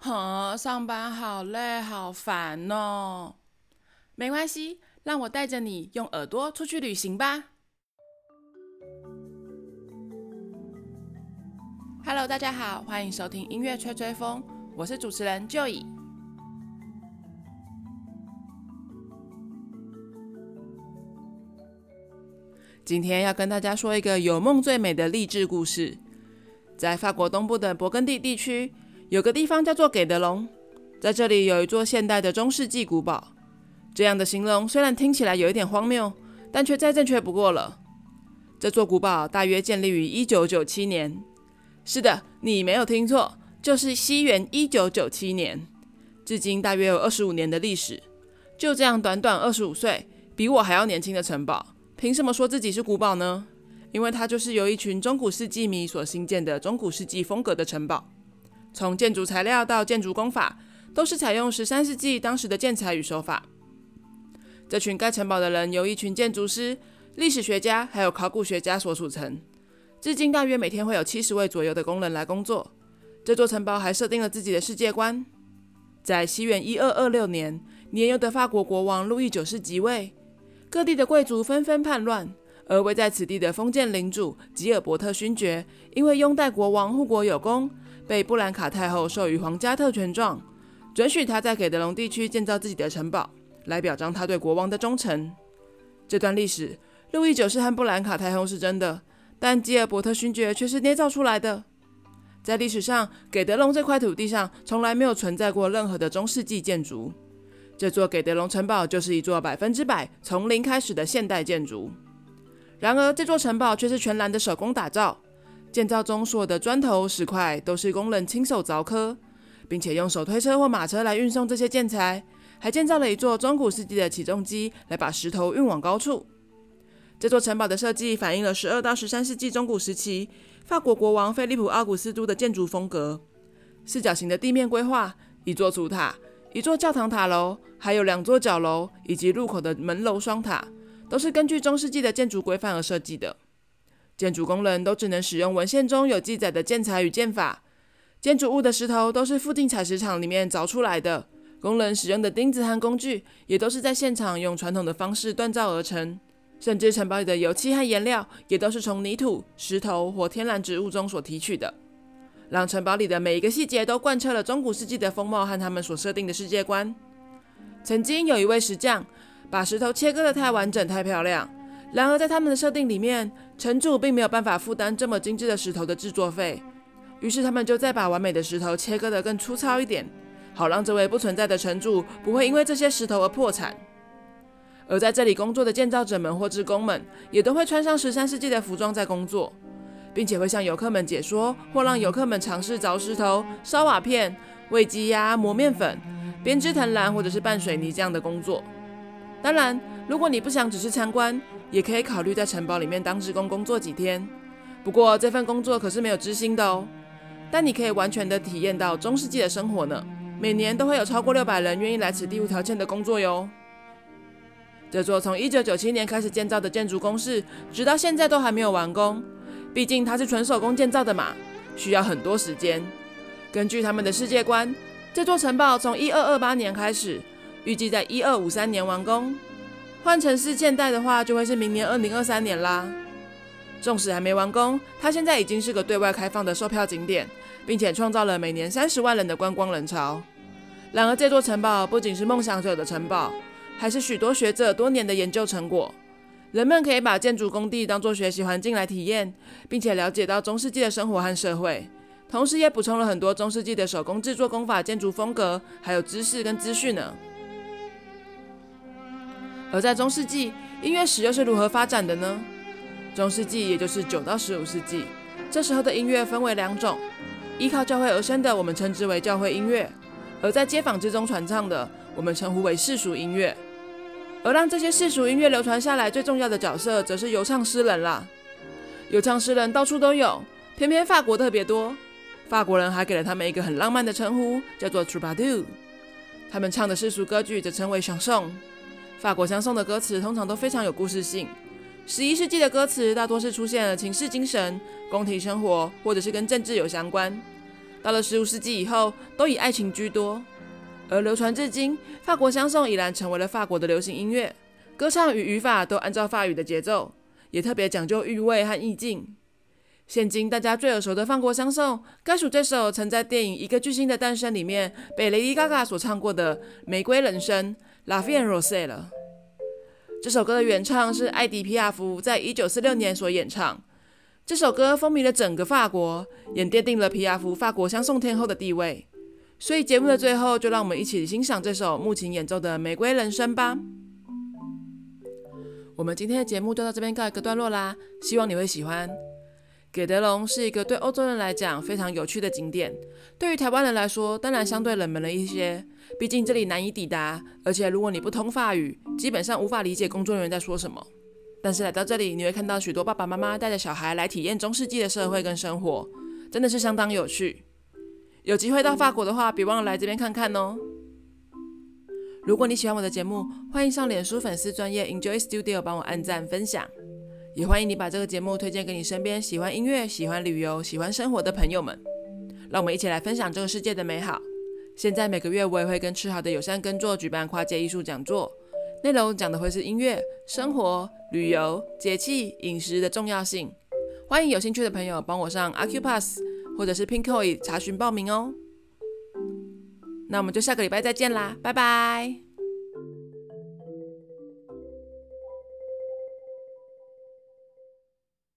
哼，上班好累，好烦哦。没关系，让我带着你用耳朵出去旅行吧。Hello，大家好，欢迎收听音乐吹吹风，我是主持人 Joy。今天要跟大家说一个有梦最美的励志故事，在法国东部的勃艮第地区。有个地方叫做给德龙，在这里有一座现代的中世纪古堡。这样的形容虽然听起来有一点荒谬，但却再正确不过了。这座古堡大约建立于1997年。是的，你没有听错，就是西元1997年。至今大约有25年的历史。就这样短短25岁，比我还要年轻的城堡，凭什么说自己是古堡呢？因为它就是由一群中古世纪迷所兴建的中古世纪风格的城堡。从建筑材料到建筑工法，都是采用十三世纪当时的建材与手法。这群盖城堡的人由一群建筑师、历史学家还有考古学家所组成。至今大约每天会有七十位左右的工人来工作。这座城堡还设定了自己的世界观。在西元一二二六年，年幼的法国国王路易九世即位，各地的贵族纷纷叛乱，而位在此地的封建领主吉尔伯特勋爵，因为拥戴国王护国有功。被布兰卡太后授予皇家特权状，准许他在给德隆地区建造自己的城堡，来表彰他对国王的忠诚。这段历史，路易九世和布兰卡太后是真的，但吉尔伯特勋爵却是捏造出来的。在历史上，给德隆这块土地上从来没有存在过任何的中世纪建筑。这座给德隆城堡就是一座百分之百从零开始的现代建筑。然而，这座城堡却是全然的手工打造。建造中所有的砖头、石块都是工人亲手凿刻，并且用手推车或马车来运送这些建材，还建造了一座中古世纪的起重机来把石头运往高处。这座城堡的设计反映了十二到十三世纪中古时期法国国王菲利普奥古斯都的建筑风格。四角形的地面规划，一座主塔，一座教堂塔楼，还有两座角楼以及入口的门楼双塔，都是根据中世纪的建筑规范而设计的。建筑工人都只能使用文献中有记载的建材与建法。建筑物的石头都是附近采石场里面凿出来的。工人使用的钉子和工具也都是在现场用传统的方式锻造而成。甚至城堡里的油漆和颜料也都是从泥土、石头或天然植物中所提取的，让城堡里的每一个细节都贯彻了中古世纪的风貌和他们所设定的世界观。曾经有一位石匠把石头切割得太完整、太漂亮。然而，在他们的设定里面，城主并没有办法负担这么精致的石头的制作费，于是他们就再把完美的石头切割得更粗糙一点，好让这位不存在的城主不会因为这些石头而破产。而在这里工作的建造者们或职工们，也都会穿上十三世纪的服装在工作，并且会向游客们解说，或让游客们尝试凿石头、烧瓦片、喂鸡鸭、磨面粉、编织藤篮或者是拌水泥这样的工作。当然，如果你不想只是参观，也可以考虑在城堡里面当职工工作几天。不过这份工作可是没有支薪的哦。但你可以完全的体验到中世纪的生活呢。每年都会有超过六百人愿意来此地无条件的工作哟。这座从一九九七年开始建造的建筑工事，直到现在都还没有完工。毕竟它是纯手工建造的嘛，需要很多时间。根据他们的世界观，这座城堡从一二二八年开始。预计在一二五三年完工，换成是现代的话，就会是明年二零二三年啦。纵使还没完工，它现在已经是个对外开放的售票景点，并且创造了每年三十万人的观光人潮。然而，这座城堡不仅是梦想者的城堡，还是许多学者多年的研究成果。人们可以把建筑工地当作学习环境来体验，并且了解到中世纪的生活和社会，同时也补充了很多中世纪的手工制作工法、建筑风格，还有知识跟资讯呢。而在中世纪，音乐史又是如何发展的呢？中世纪也就是九到十五世纪，这时候的音乐分为两种：依靠教会而生的，我们称之为教会音乐；而在街坊之中传唱的，我们称呼为世俗音乐。而让这些世俗音乐流传下来，最重要的角色，则是游唱诗人啦。游唱诗人到处都有，偏偏法国特别多。法国人还给了他们一个很浪漫的称呼，叫做 t r o u b a d o u。他们唱的世俗歌剧则称为香颂。法国香颂的歌词通常都非常有故事性。十一世纪的歌词大多是出现了情事精神、宫廷生活，或者是跟政治有相关。到了十五世纪以后，都以爱情居多。而流传至今，法国香颂已然成为了法国的流行音乐，歌唱与语法都按照法语的节奏，也特别讲究韵味和意境。现今大家最耳熟的法国香颂，该属这首曾在电影《一个巨星的诞生》里面被 Lady Gaga 所唱过的《玫瑰人生》（La Vie en Rose） 了。这首歌的原唱是艾迪·皮亚夫，在一九四六年所演唱。这首歌风靡了整个法国，也奠定了皮亚夫法国香颂天后的地位。所以节目的最后，就让我们一起欣赏这首木琴演奏的《玫瑰人生》吧。我们今天的节目就到这边告一个段落啦，希望你会喜欢。给德隆是一个对欧洲人来讲非常有趣的景点，对于台湾人来说，当然相对冷门了一些。毕竟这里难以抵达，而且如果你不通法语，基本上无法理解工作人员在说什么。但是来到这里，你会看到许多爸爸妈妈带着小孩来体验中世纪的社会跟生活，真的是相当有趣。有机会到法国的话，别忘了来这边看看哦。如果你喜欢我的节目，欢迎上脸书粉丝专业 Enjoy Studio 帮我按赞分享。也欢迎你把这个节目推荐给你身边喜欢音乐、喜欢旅游、喜欢生活的朋友们，让我们一起来分享这个世界的美好。现在每个月我也会跟吃好的友善耕作举办跨界艺术讲座，内容讲的会是音乐、生活、旅游、节气、饮食的重要性。欢迎有兴趣的朋友帮我上 a c u p a s s 或者是 PINKOY 查询报名哦。那我们就下个礼拜再见啦，拜拜。